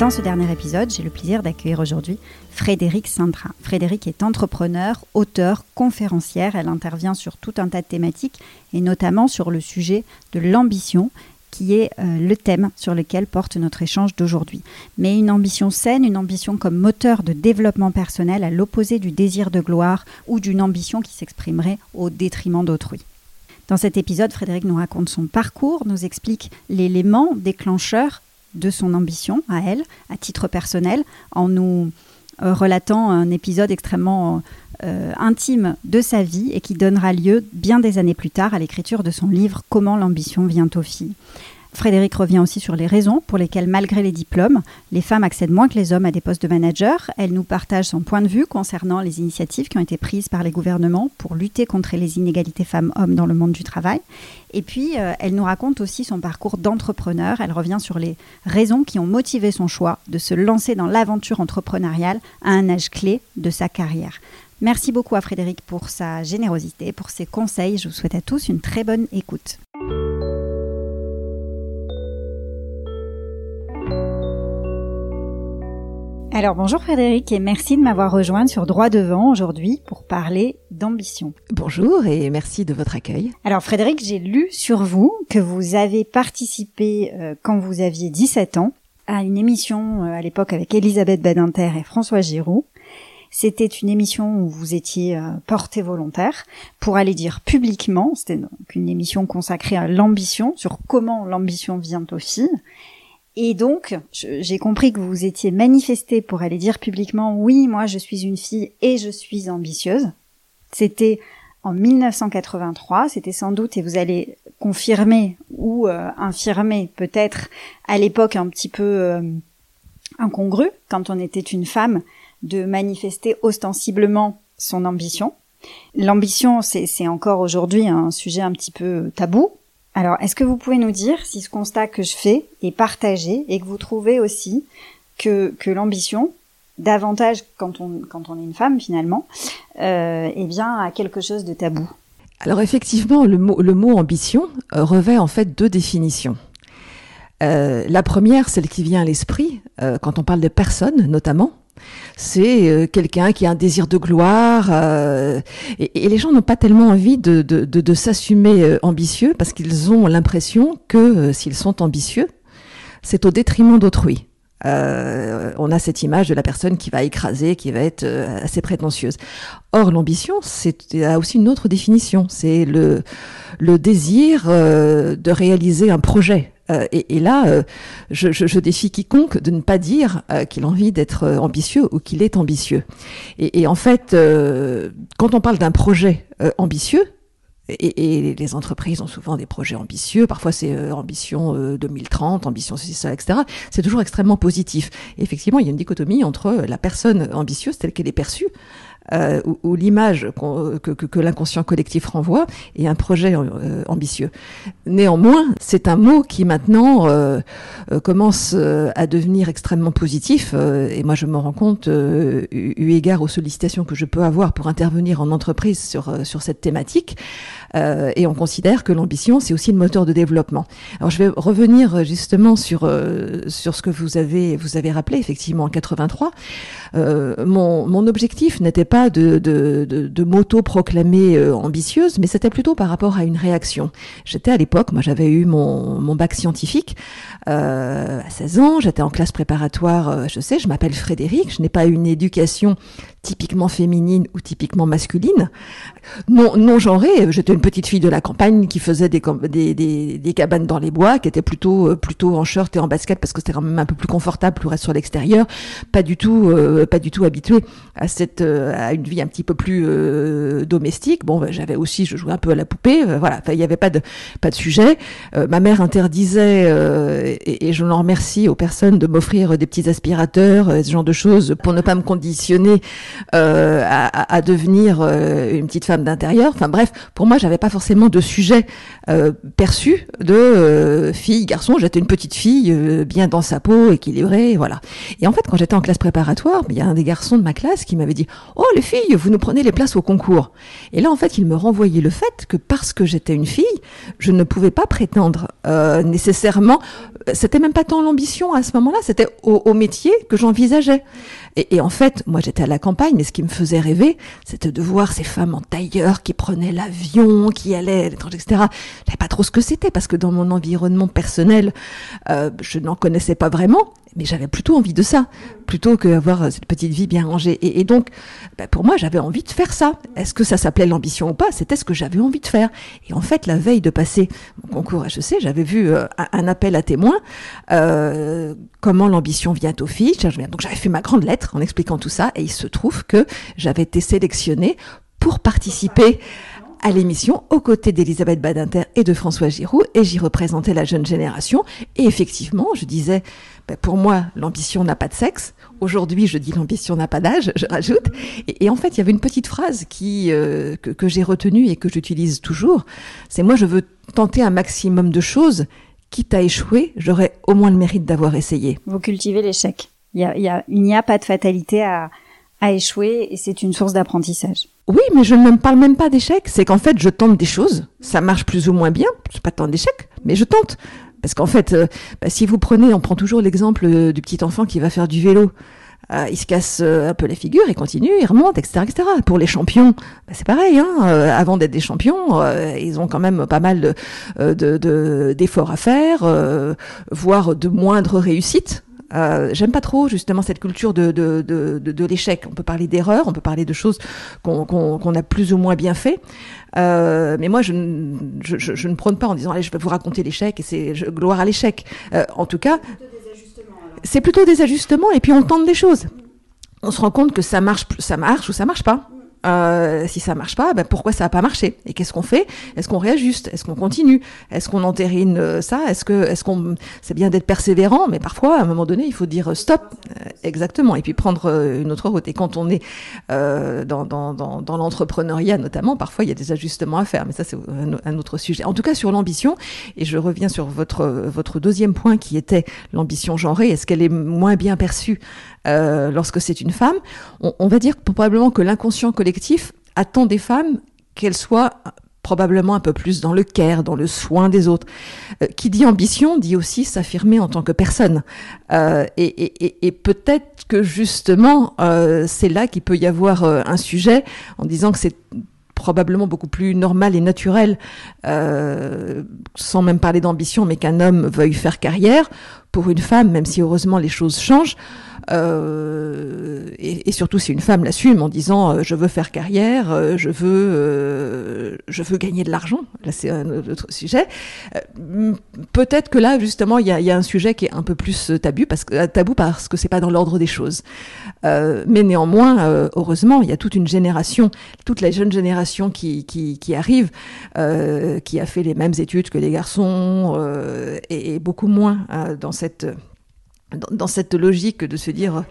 Dans ce dernier épisode, j'ai le plaisir d'accueillir aujourd'hui Frédéric Sandra. Frédéric est entrepreneur, auteur, conférencière. Elle intervient sur tout un tas de thématiques et notamment sur le sujet de l'ambition qui est euh, le thème sur lequel porte notre échange d'aujourd'hui. Mais une ambition saine, une ambition comme moteur de développement personnel à l'opposé du désir de gloire ou d'une ambition qui s'exprimerait au détriment d'autrui. Dans cet épisode, Frédéric nous raconte son parcours, nous explique l'élément déclencheur de son ambition à elle, à titre personnel, en nous euh, relatant un épisode extrêmement euh, intime de sa vie et qui donnera lieu bien des années plus tard à l'écriture de son livre Comment l'ambition vient aux filles. Frédéric revient aussi sur les raisons pour lesquelles, malgré les diplômes, les femmes accèdent moins que les hommes à des postes de manager. Elle nous partage son point de vue concernant les initiatives qui ont été prises par les gouvernements pour lutter contre les inégalités femmes-hommes dans le monde du travail. Et puis, euh, elle nous raconte aussi son parcours d'entrepreneur. Elle revient sur les raisons qui ont motivé son choix de se lancer dans l'aventure entrepreneuriale à un âge clé de sa carrière. Merci beaucoup à Frédéric pour sa générosité, pour ses conseils. Je vous souhaite à tous une très bonne écoute. Alors bonjour Frédéric et merci de m'avoir rejoint sur Droit Devant aujourd'hui pour parler d'ambition. Bonjour et merci de votre accueil. Alors Frédéric, j'ai lu sur vous que vous avez participé euh, quand vous aviez 17 ans à une émission euh, à l'époque avec Elisabeth Badinter et François Giroud. C'était une émission où vous étiez euh, porté volontaire pour aller dire publiquement, c'était donc une émission consacrée à l'ambition, sur comment l'ambition vient aux filles. Et donc, j'ai compris que vous étiez manifesté pour aller dire publiquement oui, moi je suis une fille et je suis ambitieuse. C'était en 1983, c'était sans doute, et vous allez confirmer ou euh, infirmer peut-être à l'époque un petit peu euh, incongru, quand on était une femme, de manifester ostensiblement son ambition. L'ambition, c'est encore aujourd'hui un sujet un petit peu tabou, alors, est-ce que vous pouvez nous dire si ce constat que je fais est partagé et que vous trouvez aussi que, que l'ambition, davantage quand on, quand on est une femme finalement, eh bien, a quelque chose de tabou? Alors effectivement, le mot, le mot ambition euh, revêt en fait deux définitions. Euh, la première, celle qui vient à l'esprit, euh, quand on parle de personnes notamment, c'est euh, quelqu'un qui a un désir de gloire euh, et, les gens n'ont pas tellement envie de, s'assumer euh, ambitieux parce qu'ils ont l'impression que s'ils sont ambitieux, c'est au détriment d'autrui. on a cette image de la personne qui va écraser, qui va être assez prétentieuse. Or, l'ambition, c'est a aussi une autre définition. C'est le désir de réaliser un projet, euh, et, là, euh, je, défie quiconque de ne pas dire euh, qu'il a envie d'être ambitieux ou qu'il est ambitieux. Et, en fait, quand on parle d'un projet ambitieux, et, les entreprises ont souvent des projets ambitieux. Parfois, c'est ambition 2030, ambition ceci, ça, etc. C'est toujours extrêmement positif. effectivement, il y a une dichotomie entre la personne ambitieuse telle qu'elle est perçue euh, ou, l'image que, que, que l'inconscient collectif renvoie et un projet euh, ambitieux. Néanmoins, c'est un mot qui maintenant euh, euh commence euh, à devenir extrêmement positif et moi je me rends compte, eu égard aux sollicitations que je peux avoir pour intervenir en entreprise sur, sur cette thématique, et on considère que l'ambition c'est aussi le moteur de développement. Alors je vais revenir justement sur sur ce que vous avez vous avez rappelé effectivement en 83. mon, mon objectif n'était pas de, de, de, de m'auto-proclamer euh, ambitieuse, mais c'était plutôt par rapport à une réaction. J'étais à l'époque, moi j'avais eu mon, mon bac scientifique euh, à 16 ans, j'étais en classe préparatoire, euh, je sais, je m'appelle Frédéric, je n'ai pas une éducation typiquement féminine ou typiquement masculine. Non, non genrée, j'étais une petite fille de la campagne qui faisait des, des, des, des, cabanes dans les bois, qui était plutôt euh, plutôt en shirt et en basket parce que c'était quand même un peu plus confortable pour être sur l'extérieur, pas du tout pas du tout habituée à cette à une vie un petit peu plus euh, domestique. Bon, ben, j'avais aussi, je jouais un peu à la poupée. euh, voilà, il n'y avait pas de pas de sujet. Euh, ma mère interdisait, euh, et, et je l'en remercie aux personnes de m'offrir des petits aspirateurs, euh, ce genre de choses, pour ne pas me conditionner euh, à, devenir euh, une petite femme d'intérieur. Enfin bref, pour moi, j'avais pas forcément de sujet euh, perçu de euh, fille, garçon. J'étais une petite fille euh, bien dans sa peau, équilibrée, voilà. Et en fait, quand j'étais en classe préparatoire, il y a un des garçons de ma classe qui m'avait dit "Oh les filles, vous nous prenez les places au concours." Et là, en fait, il me renvoyait le fait que parce que j'étais une fille, je ne pouvais pas prétendre euh, nécessairement. C'était même pas tant l'ambition à ce moment-là, c'était au, au métier que j'envisageais. Et, et en fait, moi, j'étais à la campagne, mais ce qui me faisait rêver, c'était de voir ces femmes en tailleur qui prenaient l'avion, qui allaient à l'étranger, etc. Je savais pas trop ce que c'était parce que dans mon environnement personnel, euh, je n'en connaissais pas vraiment, mais j'avais plutôt envie de ça, plutôt que avoir cette petite vie bien rangée. Et, donc, ben, pour moi, j'avais envie de faire ça. Est-ce que ça s'appelait l'ambition ou pas? C'était ce que j'avais envie de faire. Et en fait, la veille de passer mon concours HEC, j'avais vu euh, un, un appel à témoins, euh, comment l'ambition vient aux filles. Donc j'avais fait ma grande lettre en expliquant tout ça, et il se trouve que j'avais été sélectionnée pour participer à l'émission aux côtés d'Elisabeth Badinter et de François Giroud et j'y représentais la jeune génération et effectivement je disais ben, pour moi l'ambition n'a pas de sexe aujourd'hui je dis l'ambition n'a pas d'âge je rajoute et, et, en fait il y avait une petite phrase qui euh, que, que j'ai retenue et que j'utilise toujours c'est moi je veux tenter un maximum de choses quitte à échouer j'aurais au moins le mérite d'avoir essayé vous cultivez l'échec il y a, n'y a pas de fatalité à à échouer et c'est une source d'apprentissage. Oui, mais je ne me parle même pas d'échec. C'est qu'en fait, je tente des choses. Ça marche plus ou moins bien. C'est pas tant d'échec, mais je tente. Parce qu'en fait, euh, bah, si vous prenez, on prend toujours l'exemple euh, du petit enfant qui va faire du vélo. Euh, il se casse un peu la figure, il continue, il remonte, etc., etc. Pour les champions, bah, c'est pareil. Hein, avant d'être des champions, ils ont quand même pas mal de, de, d'efforts de, à faire, voire de moindres réussites. J'aime pas trop justement cette culture de, l'échec. On peut parler d'erreurs, on peut parler de choses qu'on qu qu a plus ou moins bien fait. Euh, mais moi, je, je, je, je, ne prône pas en disant allez, je vais vous raconter l'échec et c'est gloire à l'échec. Euh, en tout cas, c'est plutôt des ajustements et puis on tente des choses. On se rend compte que ça marche, ça marche ou ça marche pas. Euh, si ça marche pas, ben pourquoi ça a pas marché? Et qu'est-ce qu'on fait? Est-ce qu'on réajuste? Est-ce qu'on continue? Est-ce qu'on entérine euh, ça? Est-ce que, est-ce qu'on, c'est bien d'être persévérant, mais parfois, à un moment donné, il faut dire stop, euh, exactement, et puis prendre euh, une autre route. Et quand on est euh, dans, dans, dans, dans l'entrepreneuriat, notamment, parfois il y a des ajustements à faire, mais ça c'est un, un, autre sujet. En tout cas, sur l'ambition, et je reviens sur votre votre deuxième point qui était l'ambition genrée. Est-ce qu'elle est moins bien perçue? Euh, lorsque c'est une femme on, va dire probablement que l'inconscient collectif attend des femmes qu'elles soient probablement un peu plus dans le care, dans le soin des autres. Euh, qui dit ambition dit aussi s'affirmer en tant que personne. Euh, et, peut-être que justement, c'est là qu'il peut y avoir un sujet en disant que c'est probablement beaucoup plus normal et naturel, sans même parler d'ambition, mais qu'un homme veuille faire carrière. Pour une femme, même si heureusement les choses changent, euh, et, surtout si une femme l'assume en disant euh, je veux faire carrière, euh, je veux je veux gagner de l'argent. Là c'est un autre sujet. Peut-être que là justement il y a, un sujet qui est un peu plus tabou parce que tabou parce que c'est pas dans l'ordre des choses. Mais néanmoins heureusement il y a toute une génération, toute la jeune génération qui qui, arrive, qui a fait les mêmes études que les garçons et, et, beaucoup moins dans cette dans, cette logique de se dire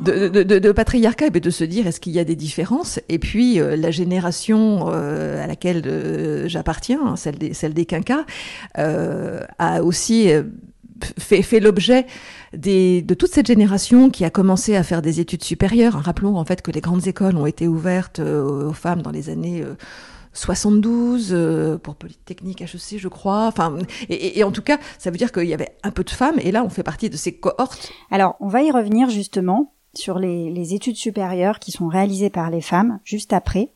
de, patriarcat et de se dire est-ce qu'il y a des différences? Et puis euh, la génération euh, à laquelle euh, j'appartiens celle des celle des quinquas a aussi fait, fait l'objet des, de toute cette génération qui a commencé à faire des études supérieures. Rappelons en fait que les grandes écoles ont été ouvertes aux femmes dans les années 72 euh, pour Polytechnique HEC, je crois. Enfin, et, en tout cas, ça veut dire qu'il y avait un peu de femmes, et là, on fait partie de ces cohortes. Alors, on va y revenir justement sur les, les études supérieures qui sont réalisées par les femmes juste après.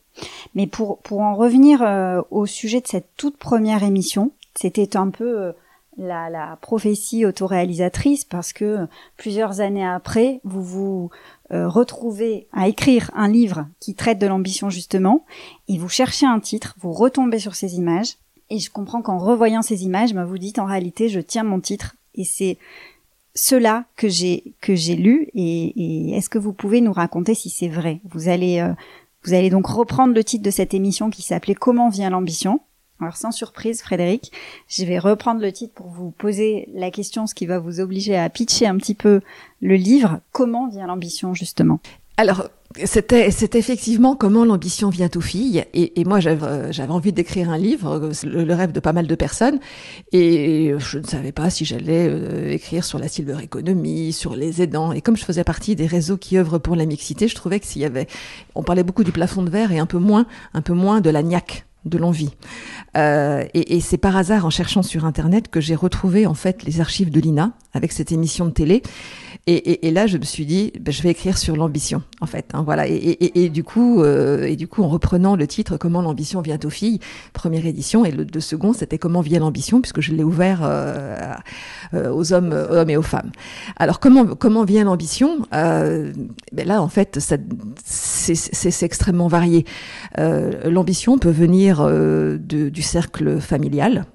Mais pour pour en revenir euh, au sujet de cette toute première émission, c'était un peu euh, la, la prophétie autoréalisatrice parce que plusieurs années après, vous vous euh, retrouver à écrire un livre qui traite de l'ambition justement, et vous cherchez un titre, vous retombez sur ces images, et je comprends qu'en revoyant ces images, bah, vous dites en réalité je tiens mon titre, et c'est cela que j'ai que j'ai lu et, est-ce que vous pouvez nous raconter si c'est vrai? Vous allez euh, vous allez donc reprendre le titre de cette émission qui s'appelait Comment vient l'ambition alors sans surprise, Frédéric, je vais reprendre le titre pour vous poser la question, ce qui va vous obliger à pitcher un petit peu le livre. Comment vient l'ambition justement? Alors c'était, c'est effectivement comment l'ambition vient aux filles. Et, moi, j'avais, envie d'écrire un livre, le, rêve de pas mal de personnes. Et je ne savais pas si j'allais euh, écrire sur la silver economy, sur les aidants. Et comme je faisais partie des réseaux qui œuvrent pour la mixité, je trouvais que s'il y avait, on parlait beaucoup du plafond de verre et un peu moins, un peu moins de la de l'envie. Euh, et, et c'est par hasard, en cherchant sur Internet, que j'ai retrouvé en fait les archives de l'INA avec cette émission de télé. Et, et, et là, je me suis dit, ben, je vais écrire sur l'ambition, en fait. Hein, voilà. Et, du coup, euh, et du coup, en reprenant le titre "Comment l'ambition vient aux filles", première édition, et le, de second, c'était "Comment vient l'ambition", puisque je l'ai ouvert euh, euh aux hommes, hommes et aux femmes. Alors, comment comment vient l'ambition euh, ben Là, en fait, c'est extrêmement varié. Euh, l'ambition peut venir de, du cercle familial.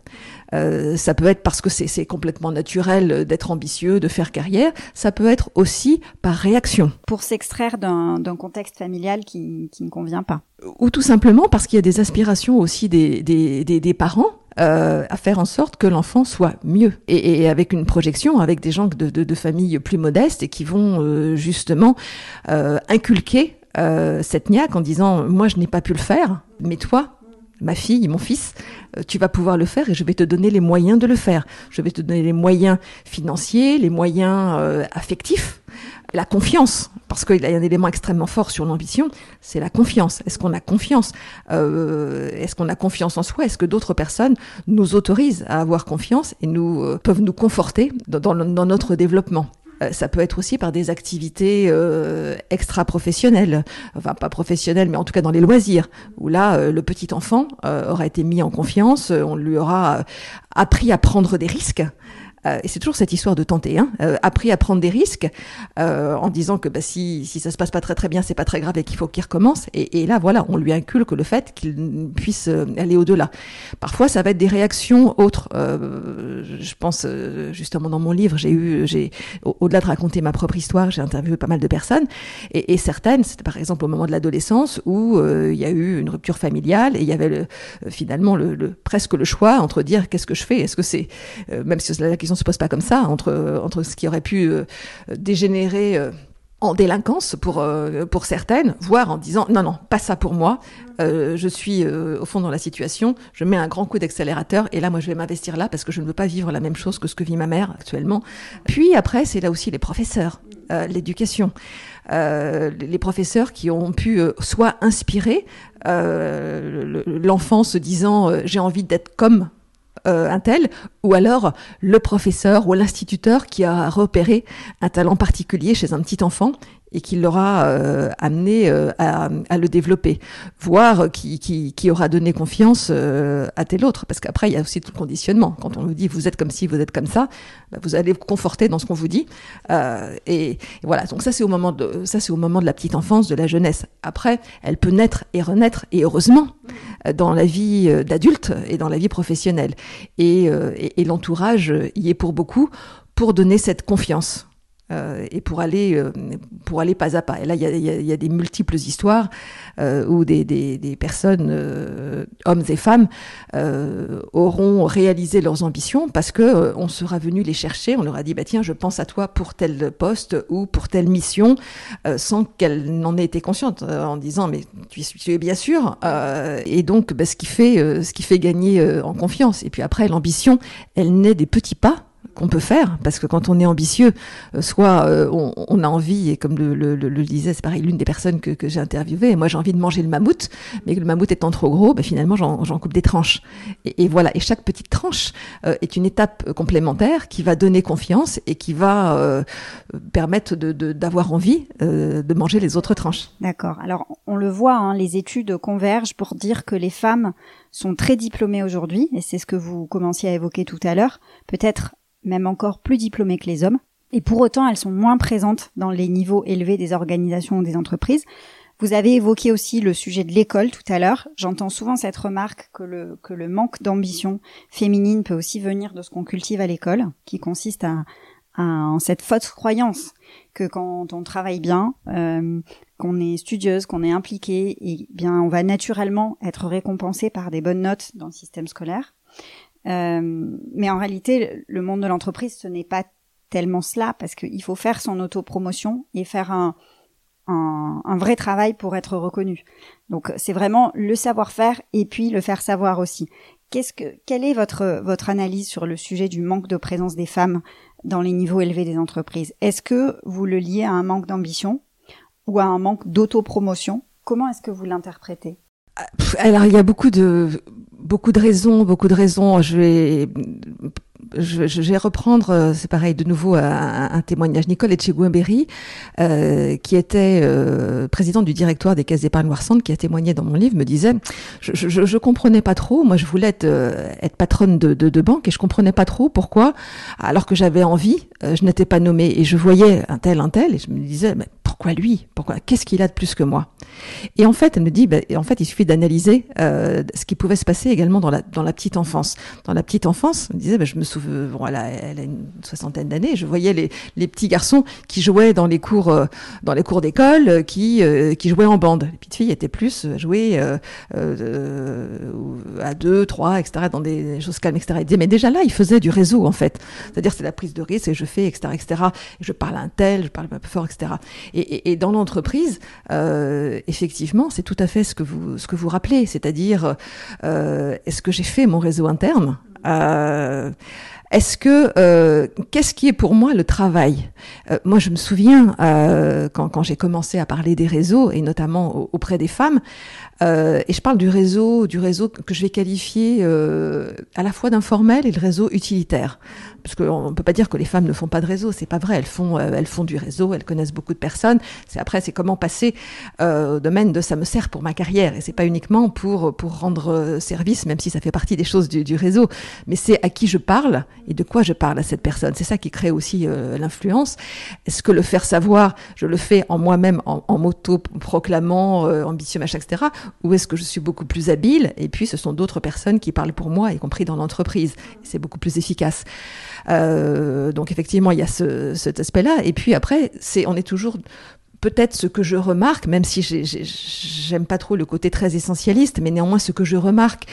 Euh, ça peut être parce que c'est complètement naturel d'être ambitieux, de faire carrière. Ça peut être aussi par réaction. Pour s'extraire d'un contexte familial qui, qui, ne convient pas. Ou tout simplement parce qu'il y a des aspirations aussi des, des, des, des parents euh, à faire en sorte que l'enfant soit mieux et, et, avec une projection avec des gens de, de, de familles plus modestes et qui vont euh, justement euh, inculquer euh, cette niaque en disant moi je n'ai pas pu le faire mais toi ma fille, mon fils, euh, tu vas pouvoir le faire et je vais te donner les moyens de le faire. Je vais te donner les moyens financiers, les moyens euh, affectifs, la confiance, parce qu'il y a un élément extrêmement fort sur l'ambition, c'est la confiance. Est-ce qu'on a confiance euh, Est-ce qu'on a confiance en soi? Est-ce que d'autres personnes nous autorisent à avoir confiance et nous peuvent nous conforter dans notre développement? Ça peut être aussi par des activités euh, extra-professionnelles, enfin pas professionnelles, mais en tout cas dans les loisirs, où là, euh, le petit enfant euh, aura été mis en confiance, on lui aura appris à prendre des risques. Euh, et c'est toujours cette histoire de tenter, hein, euh, appris à prendre des risques euh, en disant que bah, si, si ça se passe pas très très bien, c'est pas très grave et qu'il faut qu'il recommence. Et, et, là, voilà, on lui inculque le fait qu'il puisse aller au-delà. Parfois, ça va être des réactions autres. je pense justement dans mon livre, j'ai eu, j'ai au-delà de raconter ma propre histoire, j'ai interviewé pas mal de personnes et, et certaines, c'était par exemple au moment de l'adolescence où il y a eu une rupture familiale et il y avait le, finalement le, le, presque le choix entre dire qu'est-ce que je fais, est-ce que c'est même si la question se pose pas comme ça entre entre ce qui aurait pu euh, dégénérer euh, en délinquance pour euh, pour certaines, voire en disant non non pas ça pour moi, je suis au fond dans la situation, je mets un grand coup d'accélérateur et là moi je vais m'investir là parce que je ne veux pas vivre la même chose que ce que vit ma mère actuellement. Puis après c'est là aussi les professeurs, l'éducation, les professeurs qui ont pu soit inspirer l'enfant se disant j'ai envie d'être comme euh, un tel, ou alors le professeur ou l'instituteur qui a repéré un talent particulier chez un petit enfant et qui l'aura euh, amené euh, à, à, le développer, voire qui, qui, qui aura donné confiance euh, à tel autre. Parce qu'après, il y a aussi tout le conditionnement. Quand on nous dit vous êtes comme ci, vous êtes comme ça, bah, vous allez vous conforter dans ce qu'on vous dit. Euh, et, et, voilà. Donc ça, c'est au moment de ça, c'est au moment de la petite enfance, de la jeunesse. Après, elle peut naître et renaître, et heureusement, dans la vie d'adulte et dans la vie professionnelle. Et, et, et l'entourage y est pour beaucoup pour donner cette confiance euh, et pour aller euh, pour aller pas à pas. Et là, il y a, y, a, des multiples histoires euh, où des, des, personnes, hommes et femmes, auront réalisé leurs ambitions parce que on sera venu les chercher, on leur a dit bah tiens, je pense à toi pour tel poste ou pour telle mission, sans qu'elles n'en aient été conscientes, en disant mais tu, tu es bien sûr. et donc, bah, ce qui fait ce qui fait gagner en confiance. Et puis après, l'ambition, elle naît des petits pas qu'on peut faire, parce que quand on est ambitieux, euh, soit euh, on, a envie, et comme le, le, le disait, c'est pareil, l'une des personnes que, que j'ai interviewées, moi j'ai envie de manger le mammouth, mais le mammouth étant trop gros, ben, finalement j'en coupe des tranches. Et, voilà, et chaque petite tranche euh, est une étape complémentaire qui va donner confiance et qui va permettre d'avoir envie de manger les autres tranches. D'accord. Alors on le voit, hein, les études convergent pour dire que les femmes sont très diplômées aujourd'hui, et c'est ce que vous commenciez à évoquer tout à l'heure, peut-être même encore plus diplômées que les hommes. Et pour autant, elles sont moins présentes dans les niveaux élevés des organisations ou des entreprises. Vous avez évoqué aussi le sujet de l'école tout à l'heure. J'entends souvent cette remarque que le, que le manque d'ambition féminine peut aussi venir de ce qu'on cultive à l'école, qui consiste à, à cette fausse croyance que quand on travaille bien, euh, qu'on est studieuse, qu'on est impliqué, et eh bien on va naturellement être récompensé par des bonnes notes dans le système scolaire. Euh, mais en réalité, le monde de l'entreprise, ce n'est pas tellement cela, parce qu'il faut faire son autopromotion et faire un, un, vrai travail pour être reconnu. Donc c'est vraiment le savoir-faire et puis le faire savoir aussi. Qu'est-ce que, quelle est votre, votre analyse sur le sujet du manque de présence des femmes dans les niveaux élevés des entreprises? Est-ce que vous le liez à un manque d'ambition ou à un manque d'autopromotion? Comment est-ce que vous l'interprétez? Alors il y a beaucoup de beaucoup de raisons, beaucoup de raisons. Je vais je, reprendre, euh, c'est pareil, de nouveau un, un témoignage. Nicole Etchegouemberi, euh, qui était euh, présidente du directoire des caisses d'épargne Loire-Centre, qui a témoigné dans mon livre, me disait je, je, comprenais pas trop. Moi, je voulais être, euh, être patronne de, de, de, banque et je comprenais pas trop pourquoi, alors que j'avais envie, euh, je n'étais pas nommée et je voyais un tel, un tel, et je me disais pourquoi lui? Pourquoi Qu'est-ce qu'il a de plus que moi? Et en fait, elle me dit ben, en fait, il suffit d'analyser ce qui pouvait se passer également dans la dans la petite enfance. Dans la petite enfance, elle me disait ben, je me souviens bon, elle, a, elle a une soixantaine d'années, je voyais les, les, petits garçons qui jouaient dans les cours, euh, dans les cours d'école, euh, qui, euh, qui jouaient en bande. Les petites filles étaient plus jouées à deux, trois, etc., dans des choses calmes, etc. mais déjà là, ils faisaient du réseau, en fait. C'est-à-dire, c'est la prise de risque et je fais, etc., etc. Et je parle à un tel, je parle un peu fort, etc. Et, et, dans l'entreprise, effectivement, c'est tout à fait ce que vous, ce que vous rappelez, c'est-à-dire, est-ce que j'ai fait mon réseau interne? Euh, est-ce que euh, qu'est-ce qui est pour moi le travail? Euh, Moi, je me souviens euh, quand, quand j'ai commencé à parler des réseaux et notamment auprès des femmes, euh, et je parle du réseau, du réseau que je vais qualifier euh, à la fois d'informel et le réseau utilitaire, parce qu'on ne peut pas dire que les femmes ne font pas de réseau, c'est pas vrai. Elles font, elles font du réseau, elles connaissent beaucoup de personnes. C'est après, c'est comment passer au domaine de ça me sert pour ma carrière, et c'est pas uniquement pour pour rendre service, même si ça fait partie des choses du, du réseau, mais c'est à qui je parle et de quoi je parle à cette personne. C'est ça qui crée aussi euh, l'influence. Est-ce que le faire savoir, je le fais en moi-même, en, en m'auto-proclamant euh, ambitieux, machin, etc. Ou est-ce que je suis beaucoup plus habile et puis ce sont d'autres personnes qui parlent pour moi, y compris dans l'entreprise. C'est beaucoup plus efficace. Euh, donc effectivement, il y a ce, cet aspect-là. Et puis après, c'est on est toujours peut-être ce que je remarque, même si j'aime pas trop le côté très essentialiste, mais néanmoins ce que je remarque,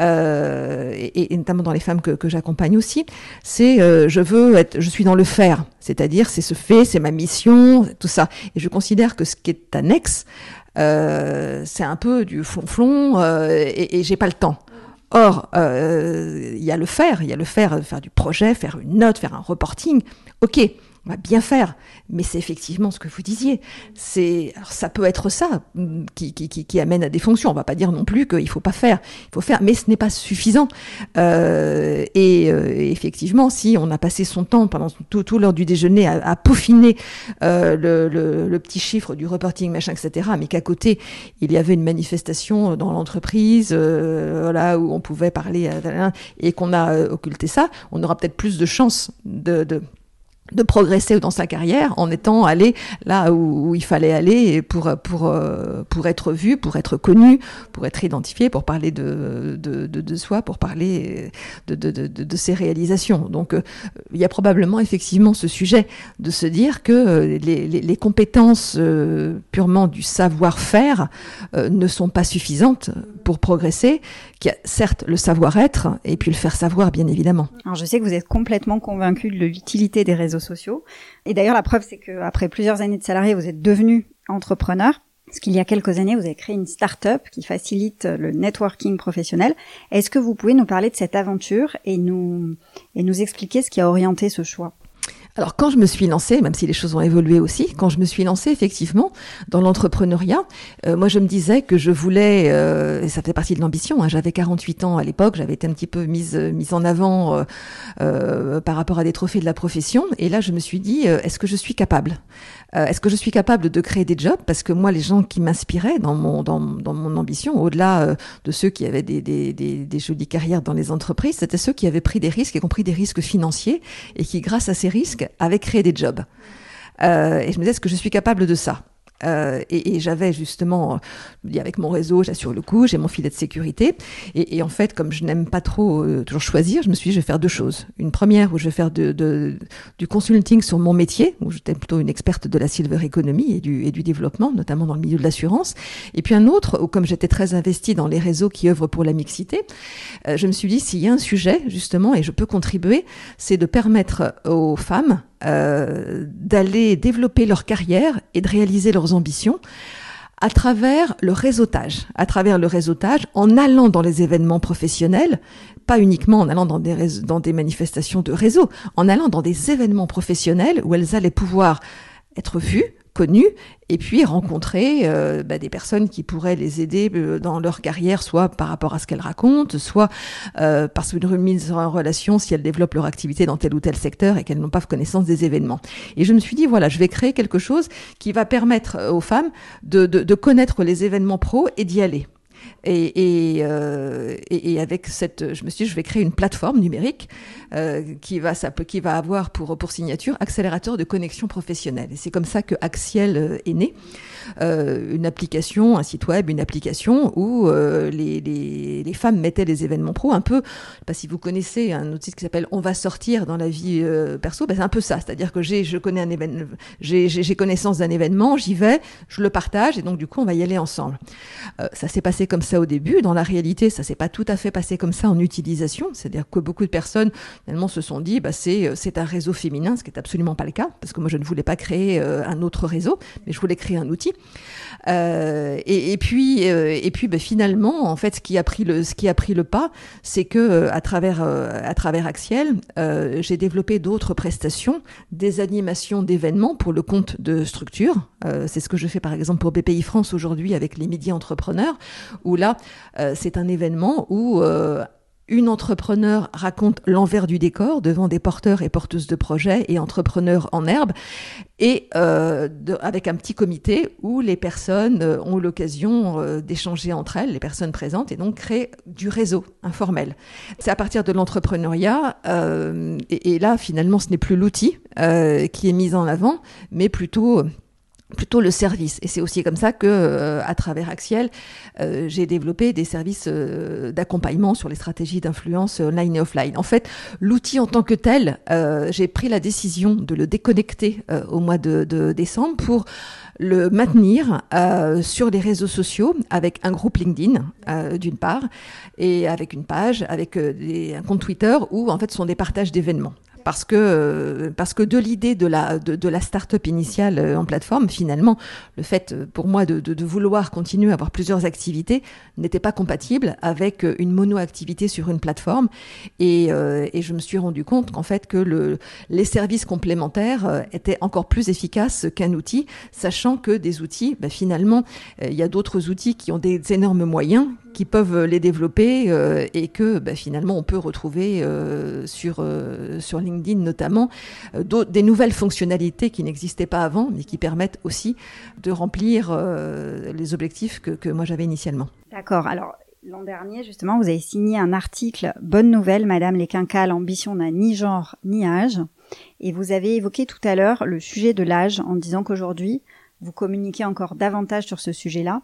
euh, et, notamment dans les femmes que, que j'accompagne aussi, c'est euh, je veux être, je suis dans le faire, c'est-à-dire c'est ce fait, c'est ma mission, tout ça. Et je considère que ce qui est annexe, euh, c'est un peu du flonflon euh, et, j'ai pas le temps. Or, euh, il y a le faire, il y a le faire, faire du projet, faire une note, faire un reporting. Ok, on va bien faire. Mais c'est effectivement ce que vous disiez. C'est, ça peut être ça mm, qui, qui, qui, amène à des fonctions. On va pas dire non plus qu'il faut pas faire. Il faut faire, mais ce n'est pas suffisant. Euh, et euh, effectivement, si on a passé son temps pendant tout, tout l'heure du déjeuner à, à peaufiner euh, le, le, le, petit chiffre du reporting, machin, etc., mais qu'à côté il y avait une manifestation dans l'entreprise, euh, voilà, où on pouvait parler et qu'on a euh, occulté ça, on aura peut-être plus de chances de, de de progresser dans sa carrière en étant allé là où, il fallait aller pour pour euh, pour être vu, pour être connu, pour être identifié, pour parler de de, de, soi, pour parler de, de, de, ses réalisations. Donc euh, il y a probablement effectivement ce sujet de se dire que euh, les, les compétences purement du savoir-faire ne sont pas suffisantes pour progresser, qu'il y a certes le savoir-être et puis le faire savoir bien évidemment. Alors je sais que vous êtes complètement convaincu de l'utilité des réseaux sociaux. Et d'ailleurs, la preuve, c'est qu'après plusieurs années de salarié, vous êtes devenu entrepreneur. Parce qu'il y a quelques années, vous avez créé une start-up qui facilite le networking professionnel. Est-ce que vous pouvez nous parler de cette aventure et nous, et nous expliquer ce qui a orienté ce choix? Alors quand je me suis lancée, même si les choses ont évolué aussi, quand je me suis lancée effectivement dans l'entrepreneuriat, euh, moi je me disais que je voulais, euh, et ça fait partie de l'ambition, hein, j'avais 48 ans à l'époque, j'avais été un petit peu mise, mise en avant euh, euh, par rapport à des trophées de la profession, et là je me suis dit, euh, est-ce que je suis capable? Est-ce que je suis capable de créer des jobs? Parce que moi les gens qui m'inspiraient dans mon, dans, mon ambition, au-delà de ceux qui avaient des, des, des, jolies carrières dans les entreprises, c'était ceux qui avaient pris des risques, y compris des risques financiers, et qui grâce à ces risques avait créé des jobs. Euh, et je me disais, est-ce que je suis capable de ça? Euh, et, j'avais justement, euh, avec mon réseau, j'assure le coup, j'ai mon filet de sécurité. Et, en fait, comme je n'aime pas trop euh, toujours choisir, je me suis dit, je vais faire deux choses. Une première où je vais faire de, du consulting sur mon métier, où j'étais plutôt une experte de la silver economy et du, et du développement, notamment dans le milieu de l'assurance. Et puis un autre où, comme j'étais très investie dans les réseaux qui œuvrent pour la mixité, je me suis dit, s'il y a un sujet, justement, et je peux contribuer, c'est de permettre aux femmes euh, d'aller développer leur carrière et de réaliser leurs ambitions à travers le réseautage, à travers le réseautage, en allant dans les événements professionnels, pas uniquement en allant dans des, dans des manifestations de réseau, en allant dans des événements professionnels où elles allaient pouvoir être vues, connues et puis rencontrer euh, bah, des personnes qui pourraient les aider euh, dans leur carrière, soit par rapport à ce qu'elles racontent, soit euh, parce qu'une remise en relation si elles développent leur activité dans tel ou tel secteur et qu'elles n'ont pas connaissance des événements. Et je me suis dit, voilà, je vais créer quelque chose qui va permettre aux femmes de, de, de connaître les événements pro et d'y aller. Euh, et, avec cette, je me suis dit, je vais créer une plateforme numérique euh, qui va qui va avoir pour pour signature accélérateur de connexion professionnelle. Et c'est comme ça que Axiel euh, est né. Une application, un site web, une application où les, les, femmes mettaient les événements pro, un peu, je sais pas si vous connaissez un outil qui s'appelle On va sortir dans la vie perso, ben c'est un peu ça, c'est-à-dire que j'ai, je connais un événement, j'ai connaissance d'un événement, j'y vais, je le partage et donc du coup on va y aller ensemble. ça s'est passé comme ça au début, dans la réalité ça s'est pas tout à fait passé comme ça en utilisation, c'est-à-dire que beaucoup de personnes finalement se sont dit bah c'est c'est un réseau féminin, ce qui est absolument pas le cas parce que moi je ne voulais pas créer un autre réseau, mais je voulais créer un outil. Euh, et, puis, euh, et puis ben, finalement, en fait, ce qui a pris le, ce qui a pris le pas, c'est que euh, à travers, à travers Axiel, j'ai développé d'autres prestations, des animations d'événements pour le compte de structures. c'est ce que je fais par exemple pour BPI France aujourd'hui avec les médias entrepreneurs, où là, c'est un événement où une entrepreneur raconte l'envers du décor devant des porteurs et porteuses de projets et entrepreneurs en herbe, et euh, avec un petit comité où les personnes euh, ont l'occasion euh, d'échanger entre elles, les personnes présentes, et donc créer du réseau informel. C'est à partir de l'entrepreneuriat, et, là finalement ce n'est plus l'outil qui est mis en avant, mais plutôt plutôt le service. Et c'est aussi comme ça que, euh, à travers Axiel, euh, j'ai développé des services euh, d'accompagnement sur les stratégies d'influence online et offline. En fait, l'outil en tant que tel, j'ai pris la décision de le déconnecter au mois de, décembre pour le maintenir sur les réseaux sociaux avec un groupe LinkedIn d'une part et avec une page, avec un compte Twitter où en fait ce sont des partages d'événements parce que parce que de l'idée de la de, la start-up initiale euh, en plateforme, finalement, le fait euh, pour moi de, vouloir continuer à avoir plusieurs activités n'était pas compatible avec euh, une mono-activité sur une plateforme, et, je me suis rendu compte qu'en fait que le les services complémentaires étaient encore plus efficaces qu'un outil, sachant que des outils, ben, finalement, il y a d'autres outils qui ont des énormes moyens qui peuvent les développer euh, et que bah, finalement on peut retrouver euh, sur, euh, sur LinkedIn notamment des nouvelles fonctionnalités qui n'existaient pas avant mais qui permettent aussi de remplir les objectifs que, que moi j'avais initialement. D'accord. Alors L'an dernier, justement, vous avez signé un article Bonne nouvelle, Madame les quinquas, l'ambition n'a ni genre ni âge. Et vous avez évoqué tout à l'heure le sujet de l'âge en disant qu'aujourd'hui, vous communiquez encore davantage sur ce sujet-là.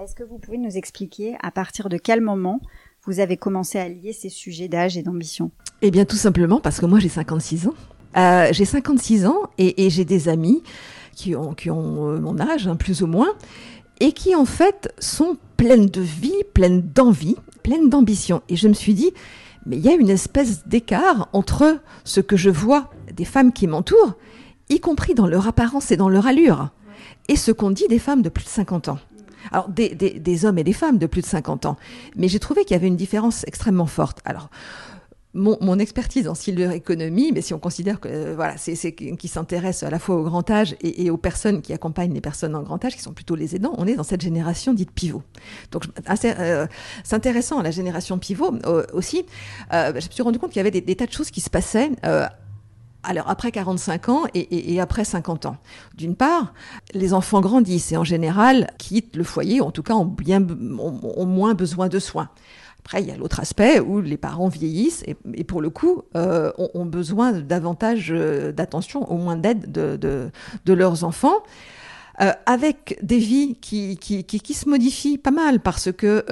Est-ce que vous pouvez nous expliquer à partir de quel moment vous avez commencé à lier ces sujets d'âge et d'ambition? Eh bien, tout simplement parce que moi, j'ai 56 ans. Euh, j'ai 56 ans et, j'ai des amis qui ont, euh, mon âge, hein, plus ou moins, et qui en fait sont pleines de vie, pleines d'envie, pleines d'ambition. Et je me suis dit, mais il y a une espèce d'écart entre ce que je vois des femmes qui m'entourent, y compris dans leur apparence et dans leur allure, et ce qu'on dit des femmes de plus de 50 ans. Alors, des, des, hommes et des femmes de plus de 50 ans. Mais j'ai trouvé qu'il y avait une différence extrêmement forte. Alors, mon, mon, expertise en silver économie, mais si on considère que euh, voilà, c'est qui s'intéresse à la fois au grand âge et, aux personnes qui accompagnent les personnes en grand âge, qui sont plutôt les aidants, on est dans cette génération dite pivot. Donc, euh, c'est intéressant la génération pivot euh, aussi. Euh, je me suis rendu compte qu'il y avait des, des, tas de choses qui se passaient alors après 45 ans et, après 50 ans. D'une part, les enfants grandissent et en général quittent le foyer, en tout cas ont, moins besoin de soins. Après, il y a l'autre aspect où les parents vieillissent et, pour le coup euh, ont, besoin davantage euh, d'attention, au moins d'aide de, de, leurs enfants. Avec des vies qui, qui, qui, qui, se modifient pas mal parce que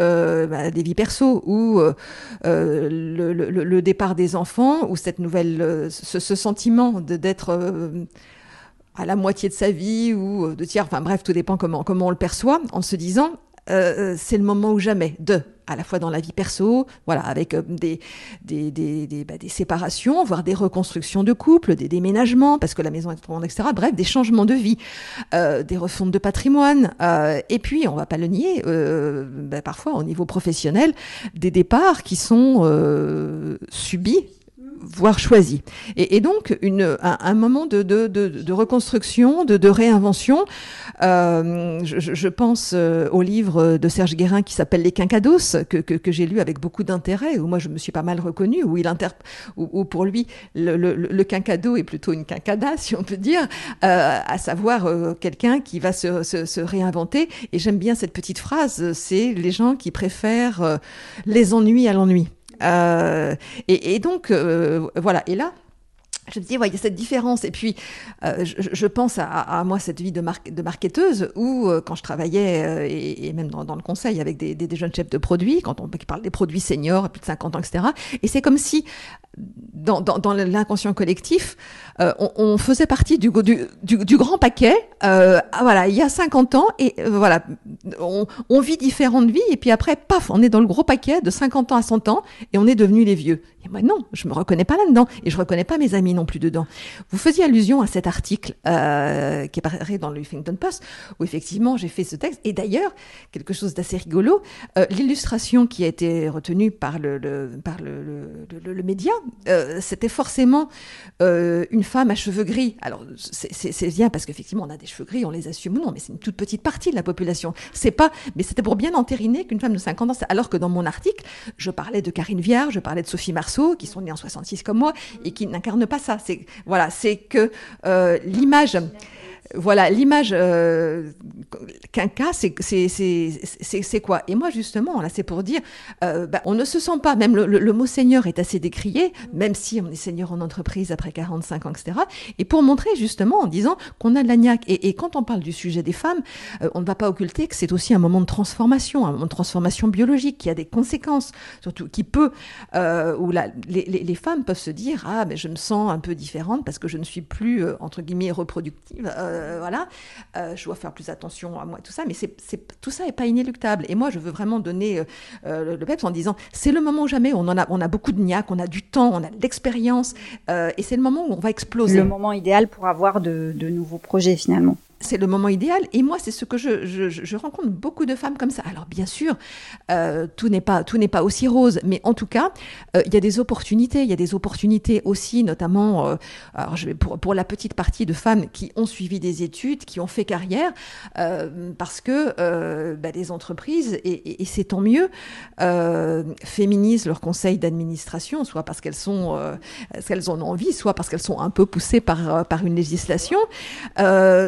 bah, des vies perso ou le, le, le, départ des enfants ou cette nouvelle, ce, ce sentiment d'être à la moitié de sa vie ou de tiers, enfin bref, tout dépend comment, comment on le perçoit, en se disant euh, c'est le moment ou jamais de à la fois dans la vie perso, voilà, avec euh, des, des, des, des, bah, des, séparations, voire des reconstructions de couple, des déménagements, parce que la maison est grande, etc. Bref, des changements de vie, euh, des refontes de patrimoine, euh, et puis, on va pas le nier, euh, bah, parfois au niveau professionnel, des départs qui sont euh, subis voire choisi. Et, donc une, un, moment de, de, de, reconstruction, de, réinvention. Euh, je, pense euh, au livre de Serge Guérin qui s'appelle Les Quincados, que, que, j'ai lu avec beaucoup d'intérêt, où moi je me suis pas mal reconnue, où il pour lui le, quincado est plutôt une quincada, si on peut dire, euh, à savoir quelqu'un qui va se, se, réinventer. Et j'aime bien cette petite phrase, c'est les gens qui préfèrent les ennuis à l'ennui. Euh, et, donc, euh, voilà. Et là, je me dis, ouais, il y a cette différence. Et puis, euh, je, pense à, moi, cette vie de, mar de marketeuse, où euh, quand je travaillais, euh, et, même dans, le conseil, avec des, jeunes chefs de produits, quand on parle des produits seniors, plus de 50 ans, etc. Et c'est comme si, dans, l'inconscient collectif, on, faisait partie du, grand paquet, ah, voilà, il y a 50 ans, et voilà, on, on, vit différentes vies, et puis après, paf, on est dans le gros paquet de 50 ans à 100 ans, et on est devenu les vieux. Et moi, non, je me reconnais pas là-dedans, et je reconnais pas mes amis non plus dedans. Vous faisiez allusion à cet article euh, qui est paru dans le Huffington Post, où effectivement j'ai fait ce texte. Et d'ailleurs, quelque chose d'assez rigolo, euh, l'illustration qui a été retenue par le, par le, média, euh, c'était forcément une femme à cheveux gris. Alors c'est bien parce qu'effectivement on a des cheveux gris, on les assume ou non, mais c'est une toute petite partie de la population. C'est pas, mais c'était pour bien entériner qu'une femme de 50 ans, alors que dans mon article, je parlais de Karine Viard, je parlais de Sophie Marceau, qui sont nées en 66 comme moi et qui n'incarnent pas voilà, c'est que euh, l'image voilà, l'image euh, quinca, c'est quoi? Et moi, justement, là, c'est pour dire, euh, bah, on ne se sent pas, même le, le, le, mot seigneur est assez décrié, même si on est seigneur en entreprise après 45 ans, etc. Et pour montrer, justement, en disant qu'on a de la niaque. Et, et, quand on parle du sujet des femmes, euh, on ne va pas occulter que c'est aussi un moment de transformation, un moment de transformation biologique qui a des conséquences, surtout qui peut, euh, où la, les, les, les, femmes peuvent se dire, ah, mais je me sens un peu différente parce que je ne suis plus, euh, entre guillemets, reproductive. Euh, voilà, euh, je dois faire plus attention à moi, tout ça, mais c'est, tout ça n'est pas inéluctable. Et moi, je veux vraiment donner euh, le peps en disant, c'est le moment jamais, on, en a, on a beaucoup de niaque, on a du temps, on a de l'expérience, et c'est le moment où on va exploser. Le moment idéal pour avoir de nouveaux projets, finalement c'est le moment idéal. Et moi, c'est ce que je, je, rencontre beaucoup de femmes comme ça. Alors, bien sûr, euh, tout n'est pas tout n'est pas aussi rose, mais en tout cas, euh, il y a des opportunités. Il y a des opportunités aussi, notamment, euh, pour la petite partie de femmes qui ont suivi des études, qui ont fait carrière, parce que bah, les entreprises et, c'est tant mieux féminisent leur conseil d'administration, soit parce qu'elles sont qu'elles en ont envie, soit parce qu'elles sont un peu poussées par par une législation.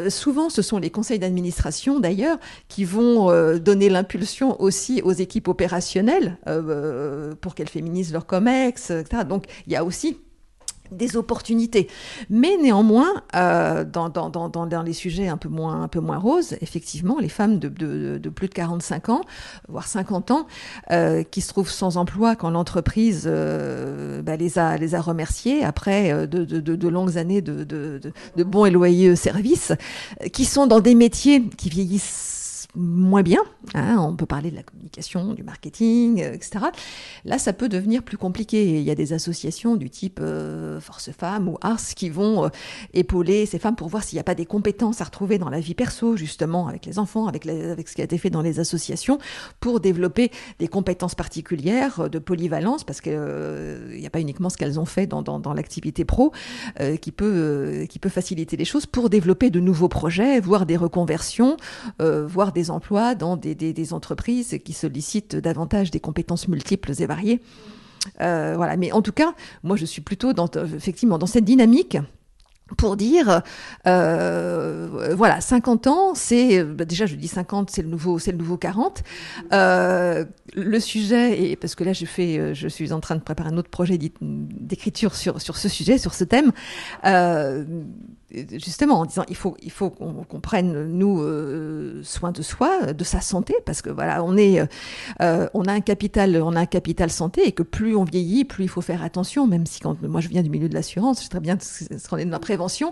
souvent ce sont les conseils d'administration d'ailleurs qui vont euh, donner l'impulsion aussi aux équipes opérationnelles euh, pour qu'elles féminisent leur COMEX, etc. Donc il y a aussi des opportunités. Mais néanmoins, euh, dans, dans, dans, dans, les sujets un peu moins, un peu moins roses, effectivement, les femmes de, de, de plus de 45 ans, voire 50 ans, euh, qui se trouvent sans emploi quand l'entreprise euh, bah, les, a, les a remerciées après euh, de, de, de, longues années de, bons et loyaux services, qui sont dans des métiers qui vieillissent moins bien. Hein, on peut parler de la communication, du marketing, euh, etc. Là, ça peut devenir plus compliqué. Il y a des associations du type euh, Force Femmes ou Ars qui vont euh, épauler ces femmes pour voir s'il n'y a pas des compétences à retrouver dans la vie perso, justement, avec les enfants, avec, avec ce qui a été fait dans les associations, pour développer des compétences particulières de polyvalence, parce qu'il n'y a pas uniquement ce qu'elles ont fait dans l'activité pro qui, peut, qui peut faciliter les choses, pour développer de nouveaux projets, voire des reconversions, voire des des emplois dans des, entreprises qui sollicitent davantage des compétences multiples et variées. Euh, voilà. Mais en tout cas, moi, je suis plutôt dans, effectivement dans cette dynamique pour dire euh, voilà 50 ans c'est bah déjà je dis 50 c'est le nouveau c'est le nouveau 40 euh, le sujet et parce que là je fais je suis en train de préparer un autre projet d'écriture sur sur ce sujet sur ce thème justement en disant il faut il faut qu'on prenne nous euh, soin de soi de sa santé parce que voilà on est euh, on a un capital on a un capital santé et que plus on vieillit plus il faut faire attention même si quand moi je viens du milieu de l'assurance je sais très bien ce qu'on est dans la prévention.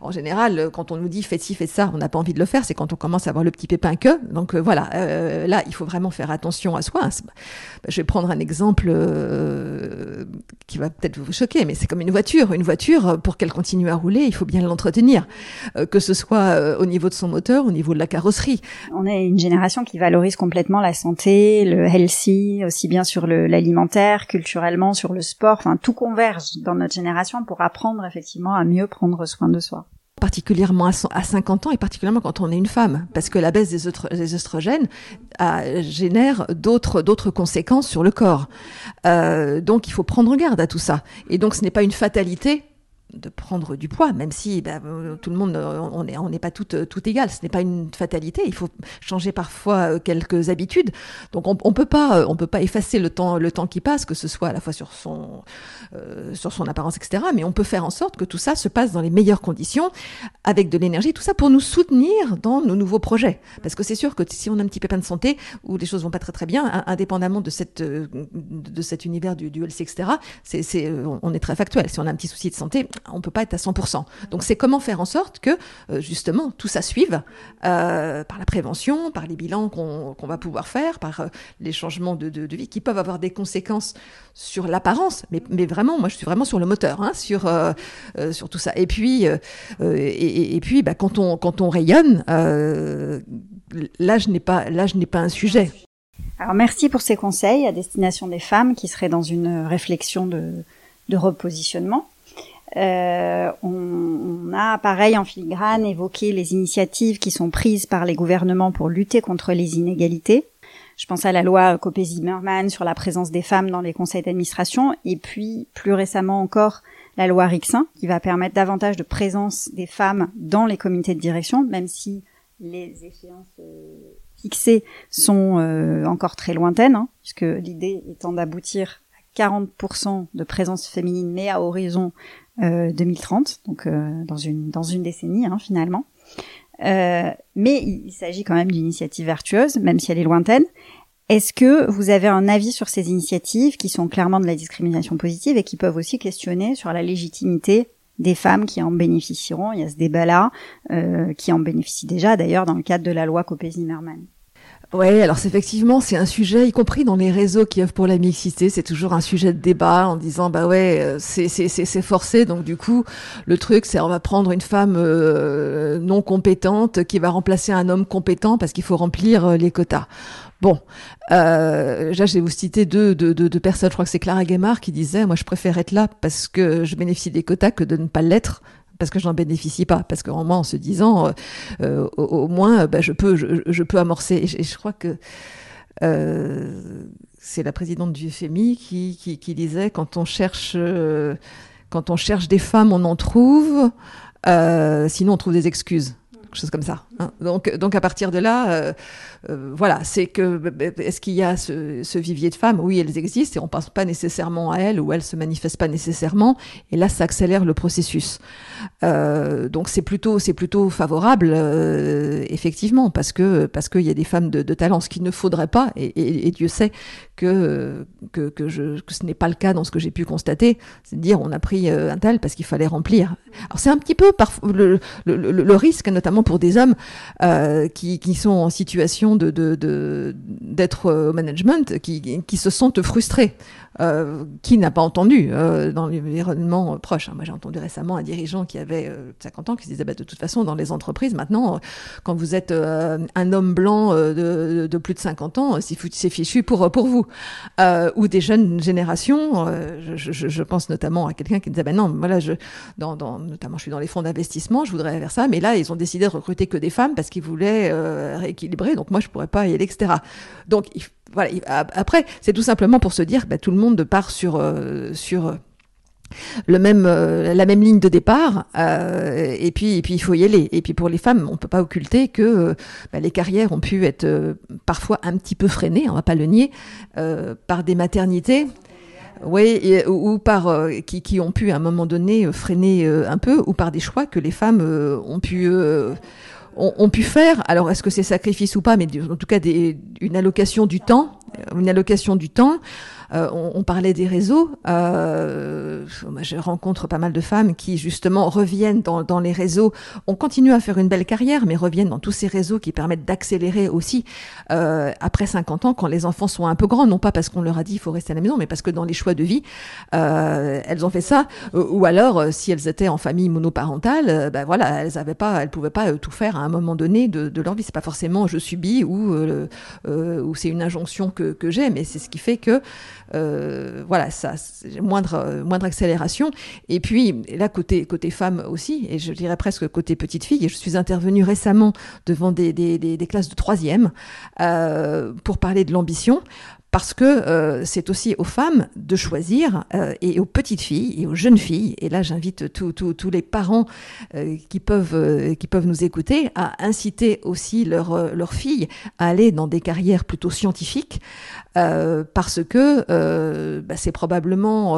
En général quand on nous dit faites ci faites ça on n'a pas envie de le faire c'est quand on commence à avoir le petit pépin que donc euh, voilà là il faut vraiment faire attention à soi. Je vais prendre un exemple qui va peut-être vous choquer mais c'est comme une voiture. Une voiture pour qu'elle continue à rouler il faut bien l'entretenir, euh, que ce soit euh, au niveau de son moteur, au niveau de la carrosserie. On est une génération qui valorise complètement la santé, le healthy, aussi bien sur l'alimentaire, culturellement, sur le sport. Enfin, tout converge dans notre génération pour apprendre effectivement à mieux prendre soin de soi particulièrement à 50 ans et particulièrement quand on est une femme, parce que la baisse des, des oestrogènes génère d'autres d'autres conséquences sur le corps. Euh, donc il faut prendre garde à tout ça. Et donc ce n'est pas une fatalité de prendre du poids, même si euh, tout le monde, euh, on n'est on pas tout, euh, tout égal. Ce n'est pas une fatalité. Il faut changer parfois quelques habitudes. Donc on, on peut pas, on peut pas effacer le temps, le temps qui passe, que ce soit à la fois sur son, sur son apparence, etc. Mais on peut faire en sorte que tout ça se passe dans les meilleures conditions, avec de l'énergie, tout ça pour nous soutenir dans nos nouveaux projets. Parce que c'est sûr que si on a un petit pépin de santé ou les choses vont pas très très bien, indépendamment de cette, de cet univers du, du LC, etc. C'est, on est très factuel. Si on a un petit souci de santé, on peut pas être à 100%. Donc c'est comment faire en sorte que euh, justement tout ça suive euh, par la prévention, par les bilans qu'on va pouvoir faire, par euh, les changements de, vie qui peuvent avoir des conséquences sur l'apparence, mais, vraiment, moi je suis vraiment sur le moteur, hein, sur tout ça. Et puis et, puis bah, quand on rayonne, l'âge n'est pas pas un sujet. Alors merci pour ces conseils à destination des femmes qui seraient dans une réflexion de repositionnement. Euh, on, a, pareil, en filigrane, évoqué les initiatives qui sont prises par les gouvernements pour lutter contre les inégalités. Je pense à la loi Copé-Zimmermann sur la présence des femmes dans les conseils d'administration, et puis plus récemment encore la loi Rixin, qui va permettre davantage de présence des femmes dans les comités de direction, même si les échéances euh, fixées sont euh, encore très lointaines, hein, puisque l'idée étant d'aboutir à 40% de présence féminine, mais à horizon 2030, euh, donc euh, dans une dans une décennie hein, finalement. Euh, mais il, s'agit quand même d'une initiative vertueuse, même si elle est lointaine. Est-ce que vous avez un avis sur ces initiatives qui sont clairement de la discrimination positive et qui peuvent aussi questionner sur la légitimité des femmes qui en bénéficieront? Il y a ce débat-là, qui en bénéficie déjà d'ailleurs dans le cadre de la loi Copé-Zimmermann. Oui, alors effectivement, c'est un sujet, y compris dans les réseaux qui œuvrent pour la mixité, c'est toujours un sujet de débat en disant bah ouais, euh, c'est forcé, donc du coup, le truc c'est on va prendre une femme euh, non compétente qui va remplacer un homme compétent parce qu'il faut remplir euh, les quotas. Bon, euh, là, je vais vous citer deux, deux, deux, personnes. Je crois que c'est Clara Guémard qui disait, moi, je préfère être là parce que je bénéficie des quotas que de ne pas l'être parce que je n'en bénéficie pas, parce qu'en moi, en se disant, euh, euh, au, moins, bah, je peux, je, peux amorcer. Et je, crois que euh, c'est la présidente du FMI qui, disait quand on cherche, quand on cherche des femmes, on en trouve. sinon, on trouve des excuses quelque chose comme ça. Hein. Donc, donc à partir de là, euh, euh, voilà, c'est que est-ce qu'il y a ce, ce, vivier de femmes? Oui, elles existent et on pense pas nécessairement à elles ou elles se manifestent pas nécessairement. Et là, ça accélère le processus. Euh, donc c'est plutôt c'est plutôt favorable euh, effectivement parce que parce qu'il y a des femmes de, de, talent, ce qu'il ne faudrait pas. Et, et, et Dieu sait que que, que, je, que ce n'est pas le cas dans ce que j'ai pu constater. C'est de dire on a pris euh, un tel parce qu'il fallait remplir. Alors c'est un petit peu parfois le, le, le, le risque notamment pour des hommes euh, qui, sont en situation de d'être de, au management, qui, qui se sentent frustrés. Euh, qui n'a pas entendu euh, dans l'environnement proche hein. Moi, j'ai entendu récemment un dirigeant qui avait 50 ans qui se disait bah, de toute façon, dans les entreprises, maintenant, quand vous êtes un homme blanc de, de, plus de 50 ans, c'est fichu pour, pour vous. ou des jeunes générations, je, pense notamment à quelqu'un qui disait bah, non, voilà, je, notamment, je suis dans les fonds d'investissement, je voudrais faire ça, mais là, ils ont décidé de recruter que des femmes parce qu'ils voulaient rééquilibrer, donc moi, je pourrais pas y aller, etc. Donc, voilà. Après, c'est tout simplement pour se dire, bah, tout le monde part sur euh, sur euh, le même euh, la même ligne de départ et puis et puis il faut y aller et puis pour les femmes on peut pas occulter que bah, les carrières ont pu être parfois un petit peu freinées on va pas le nier par des maternités Oui, ou, par qui, qui, ont pu à un moment donné freiner un peu, ou par des choix que les femmes ont pu ont, pu faire. Alors, est-ce que c'est sacrifice ou pas? Mais en tout cas, des, une allocation du temps, une allocation du temps. Euh, on, parlait des réseaux. Euh, je rencontre pas mal de femmes qui justement reviennent dans, les réseaux. On continue à faire une belle carrière, mais reviennent dans tous ces réseaux qui permettent d'accélérer aussi euh, après 50 ans, quand les enfants sont un peu grands, non pas parce qu'on leur a dit il faut rester à la maison, mais parce que dans les choix de vie, elles ont fait ça. ou alors, si elles étaient en famille monoparentale, ben voilà, elles avaient pas, elles pouvaient pas tout faire à un moment donné de, leur vie. C'est pas forcément je subis ou ou c'est une injonction que, que j'ai, mais c'est ce qui fait que euh, voilà, ça, moindre, moindre accélération. Et puis, là, côté, côté femme aussi, et je dirais presque côté petite fille, et je suis intervenue récemment devant des, des, classes de troisième euh, pour parler de l'ambition parce que euh, c'est aussi aux femmes de choisir euh, et aux petites filles et aux jeunes filles. Et là, j'invite tous les parents euh, qui peuvent qui peuvent nous écouter à inciter aussi leurs leurs filles à aller dans des carrières plutôt scientifiques, parce que bah, c'est probablement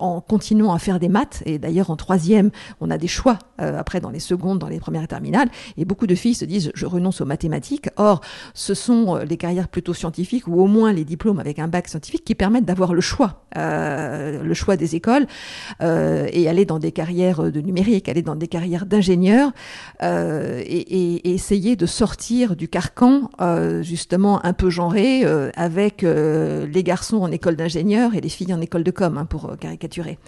en continuant à faire des maths et d'ailleurs en troisième, on a des choix après dans les secondes, dans les premières et terminales, et beaucoup de filles se disent je renonce aux mathématiques. Or, ce sont les carrières plutôt scientifiques ou au moins les diplômes avec un bac scientifique qui permettent d'avoir le choix, euh, le choix des écoles euh, et aller dans des carrières de numérique, aller dans des carrières d'ingénieurs euh, et, essayer de sortir du carcan justement un peu genré avec les garçons en école d'ingénieur et les filles en école de com, hein, pour caricaturer.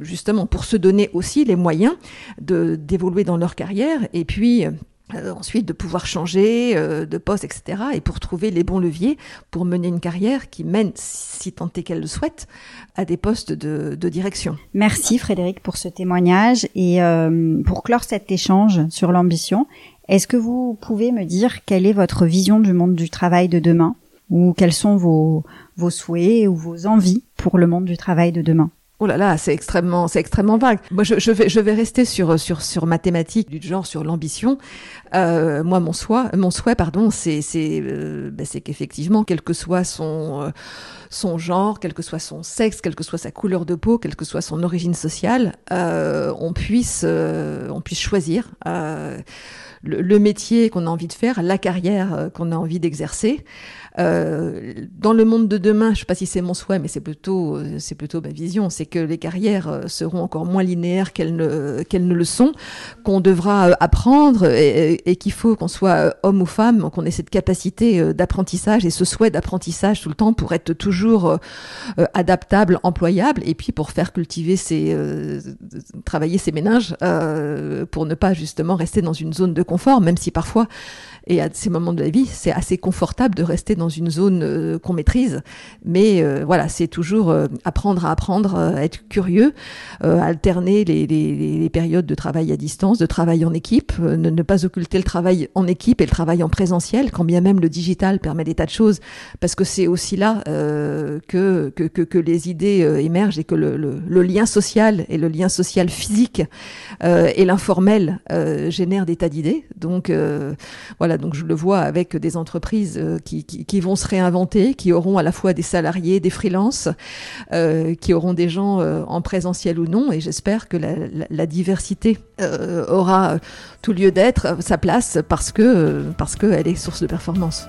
justement pour se donner aussi les moyens d'évoluer dans leur carrière et puis euh, ensuite de pouvoir changer euh, de poste, etc. Et pour trouver les bons leviers pour mener une carrière qui mène, si tant est qu'elle le souhaite, à des postes de, direction. Merci Frédéric pour ce témoignage. Et euh, pour clore cet échange sur l'ambition, est-ce que vous pouvez me dire quelle est votre vision du monde du travail de demain? Ou quels sont vos, vos souhaits ou vos envies pour le monde du travail de demain? Oh là là, c'est extrêmement, c'est extrêmement vague. Moi, je, je, vais, je vais rester sur sur sur ma thématique du genre, sur l'ambition. Euh, moi, mon souhait, mon souhait, pardon, c'est c'est euh, ben, c'est qu'effectivement, quel que soit son euh, son genre, quel que soit son sexe, quelle que soit sa couleur de peau, quelle que soit son origine sociale, on puisse on puisse choisir le, métier qu'on a envie de faire, la carrière qu'on a envie d'exercer. Euh, dans le monde de demain, je ne sais pas si c'est mon souhait, mais c'est plutôt, euh, c'est plutôt ma vision, c'est que les carrières seront encore moins linéaires qu'elles ne, qu'elles ne le sont, qu'on devra apprendre et, qu'il faut qu'on soit homme ou femme, qu'on ait cette capacité d'apprentissage et ce souhait d'apprentissage tout le temps pour être toujours adaptable, employable, et puis pour faire cultiver ses, travailler ses ménages, pour ne pas justement rester dans une zone de confort, même si parfois et à ces moments de la vie, c'est assez confortable de rester dans une zone euh, qu'on maîtrise. Mais euh, voilà, c'est toujours euh, apprendre à apprendre, être curieux, alterner les, périodes de travail à distance, de travail en équipe, ne, pas occulter le travail en équipe et le travail en présentiel, quand bien même le digital permet des tas de choses, parce que c'est aussi là que, les idées émergent et que le, le, lien social et le lien social physique et l'informel génèrent des tas d'idées. Donc voilà donc je le vois avec des entreprises euh, qui, vont se réinventer, qui auront à la fois des salariés, des freelances, euh, qui auront des gens euh, en présentiel ou non, et j'espère que la, diversité aura tout lieu d'être, sa place, parce que parce qu'elle est source de performance.